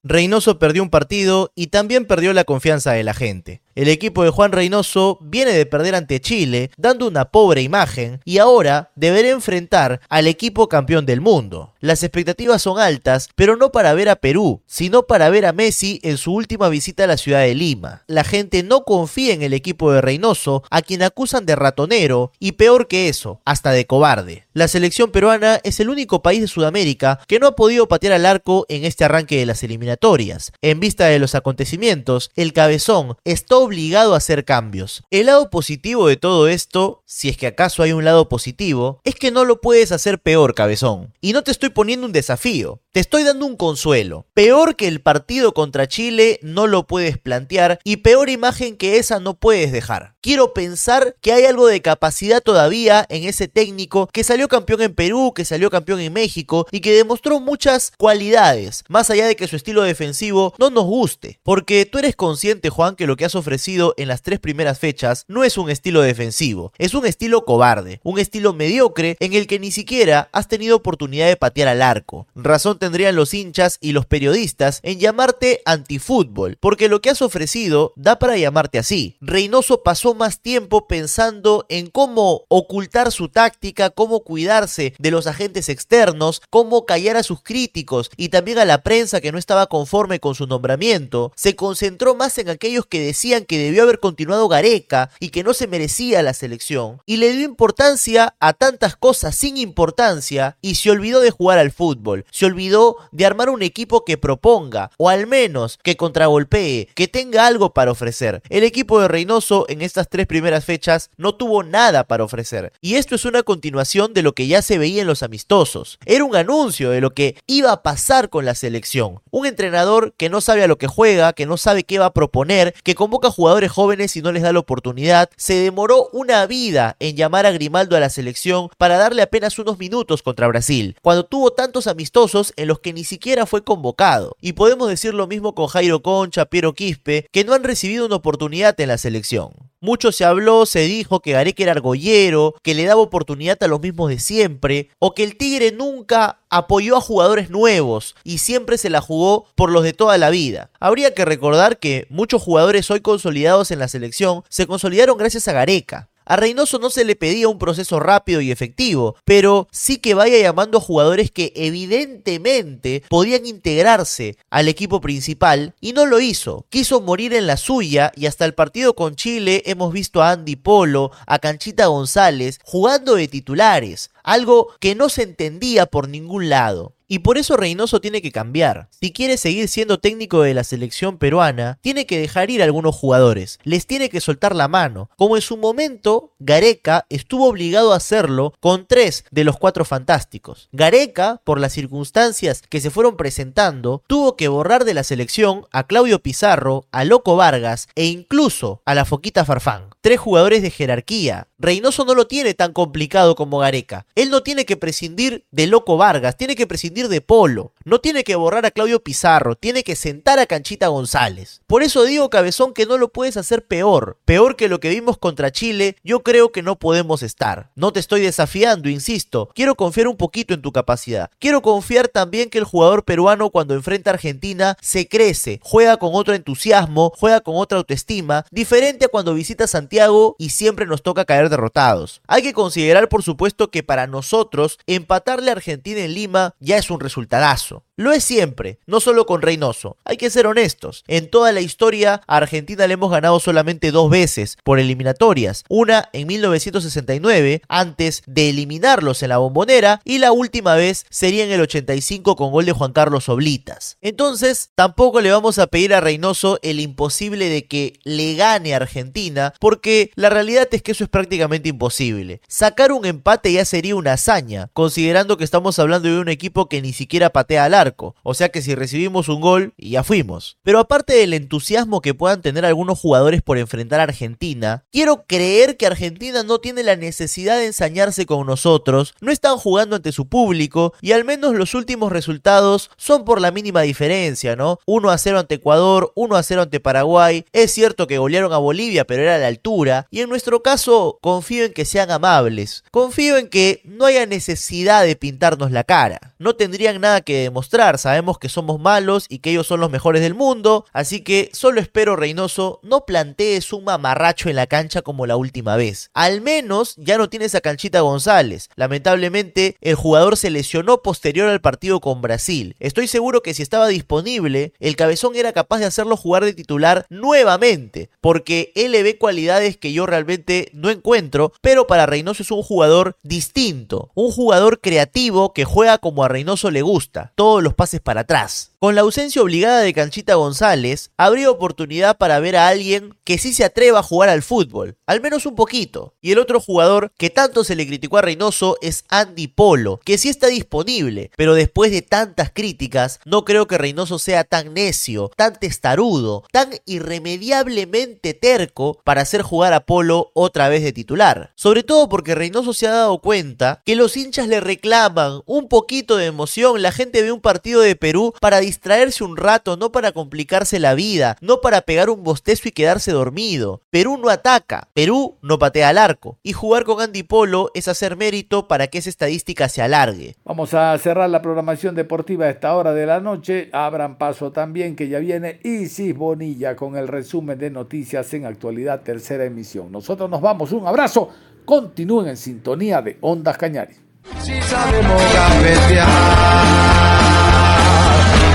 Reynoso perdió un partido y también perdió la confianza de la gente. El equipo de Juan Reynoso viene de perder ante Chile, dando una pobre imagen, y ahora deberá enfrentar al equipo campeón del mundo. Las expectativas son altas, pero no para ver a Perú, sino para ver a Messi en su última visita a la ciudad de Lima. La gente no confía en el equipo de Reynoso, a quien acusan de ratonero y peor que eso, hasta de cobarde. La selección peruana es el único país de Sudamérica que no ha podido patear al arco en este arranque de las eliminatorias. En vista de los acontecimientos, el cabezón está obligado a hacer cambios. El lado positivo de todo esto, si es que acaso hay un lado positivo, es que no lo puedes hacer peor, cabezón. Y no te estoy poniendo un desafío, te estoy dando un consuelo. Peor que el partido contra Chile no lo puedes plantear y peor imagen que esa no puedes dejar. Quiero pensar que hay algo de capacidad todavía en ese técnico que salió campeón en Perú, que salió campeón en México y que demostró muchas cualidades, más allá de que su estilo defensivo no nos guste. Porque tú eres consciente, Juan, que lo que has ofrecido en las tres primeras fechas no es un estilo defensivo, es un estilo cobarde, un estilo mediocre en el que ni siquiera has tenido oportunidad de patear al arco. Razón tendrían los hinchas y los periodistas en llamarte antifútbol, porque lo que has ofrecido da para llamarte así. Reynoso pasó más tiempo pensando en cómo ocultar su táctica, cómo cuidarse de los agentes externos, cómo callar a sus críticos y también a la prensa que no estaba conforme con su nombramiento. Se concentró más en aquellos que decían que debió haber continuado Gareca y que no se merecía la selección, y le dio importancia a tantas cosas sin importancia y se olvidó de jugar al fútbol, se olvidó de armar un equipo que proponga, o al menos que contragolpee, que tenga algo para ofrecer. El equipo de Reynoso en estas tres primeras fechas no tuvo nada para ofrecer, y esto es una continuación de lo que ya se veía en los amistosos. Era un anuncio de lo que iba a pasar con la selección. Un entrenador que no sabe a lo que juega, que no sabe qué va a proponer, que convoca jugadores jóvenes y no les da la oportunidad, se demoró una vida en llamar a Grimaldo a la selección para darle apenas unos minutos contra Brasil, cuando tuvo tantos amistosos en los que ni siquiera fue convocado. Y podemos decir lo mismo con Jairo Concha, Piero Quispe, que no han recibido una oportunidad en la selección. Mucho se habló, se dijo que Gareca era argollero, que le daba oportunidad a los mismos de siempre, o que el Tigre nunca apoyó a jugadores nuevos y siempre se la jugó por los de toda la vida. Habría que recordar que muchos jugadores hoy consolidados en la selección se consolidaron gracias a Gareca. A Reynoso no se le pedía un proceso rápido y efectivo, pero sí que vaya llamando a jugadores que evidentemente podían integrarse al equipo principal y no lo hizo. Quiso morir en la suya y hasta el partido con Chile hemos visto a Andy Polo, a Canchita González jugando de titulares, algo que no se entendía por ningún lado. Y por eso Reynoso tiene que cambiar. Si quiere seguir siendo técnico de la selección peruana, tiene que dejar ir a algunos jugadores, les tiene que soltar la mano, como en su momento Gareca estuvo obligado a hacerlo con tres de los cuatro fantásticos. Gareca, por las circunstancias que se fueron presentando, tuvo que borrar de la selección a Claudio Pizarro, a Loco Vargas e incluso a la Foquita Farfán. Tres jugadores de jerarquía. Reynoso no lo tiene tan complicado como Gareca. Él no tiene que prescindir de Loco Vargas, tiene que prescindir de Polo. No tiene que borrar a Claudio Pizarro, tiene que sentar a Canchita González. Por eso digo, Cabezón, que no lo puedes hacer peor. Peor que lo que vimos contra Chile, yo creo que no podemos estar. No te estoy desafiando, insisto. Quiero confiar un poquito en tu capacidad. Quiero confiar también que el jugador peruano cuando enfrenta a Argentina se crece, juega con otro entusiasmo, juega con otra autoestima, diferente a cuando visita Santiago y siempre nos toca caer derrotados. Hay que considerar, por supuesto, que para nosotros empatarle a Argentina en Lima ya es un resultadazo. eso. Lo es siempre, no solo con Reynoso. Hay que ser honestos. En toda la historia, a Argentina le hemos ganado solamente dos veces por eliminatorias. Una en 1969, antes de eliminarlos en la bombonera, y la última vez sería en el 85 con gol de Juan Carlos Oblitas. Entonces, tampoco le vamos a pedir a Reynoso el imposible de que le gane a Argentina, porque la realidad es que eso es prácticamente imposible. Sacar un empate ya sería una hazaña, considerando que estamos hablando de un equipo que ni siquiera patea al arco. O sea que si recibimos un gol, ya fuimos. Pero aparte del entusiasmo que puedan tener algunos jugadores por enfrentar a Argentina, quiero creer que Argentina no tiene la necesidad de ensañarse con nosotros, no están jugando ante su público y al menos los últimos resultados son por la mínima diferencia, ¿no? 1 a 0 ante Ecuador, 1 a 0 ante Paraguay. Es cierto que golearon a Bolivia, pero era a la altura. Y en nuestro caso, confío en que sean amables. Confío en que no haya necesidad de pintarnos la cara. No tendrían nada que demostrar sabemos que somos malos y que ellos son los mejores del mundo, así que solo espero Reynoso no plantees un mamarracho en la cancha como la última vez. Al menos ya no tienes a Canchita González. Lamentablemente el jugador se lesionó posterior al partido con Brasil. Estoy seguro que si estaba disponible, el cabezón era capaz de hacerlo jugar de titular nuevamente, porque él le ve cualidades que yo realmente no encuentro, pero para Reynoso es un jugador distinto, un jugador creativo que juega como a Reynoso le gusta, todos los pases para atrás. Con la ausencia obligada de Canchita González, habría oportunidad para ver a alguien que sí se atreva a jugar al fútbol, al menos un poquito. Y el otro jugador que tanto se le criticó a Reynoso es Andy Polo, que sí está disponible, pero después de tantas críticas, no creo que Reynoso sea tan necio, tan testarudo, tan irremediablemente terco para hacer jugar a Polo otra vez de titular. Sobre todo porque Reynoso se ha dado cuenta que los hinchas le reclaman un poquito de emoción, la gente ve un partido de Perú para distraerse un rato, no para complicarse la vida, no para pegar un bostezo y quedarse dormido. Perú no ataca, Perú no patea al arco. Y jugar con Andy Polo es hacer mérito para que esa estadística se alargue. Vamos a cerrar la programación deportiva a esta hora de la noche. Abran paso también que ya viene Isis Bonilla con el resumen de noticias en actualidad tercera emisión. Nosotros nos vamos, un abrazo. Continúen en sintonía de Ondas Cañares. Si sabemos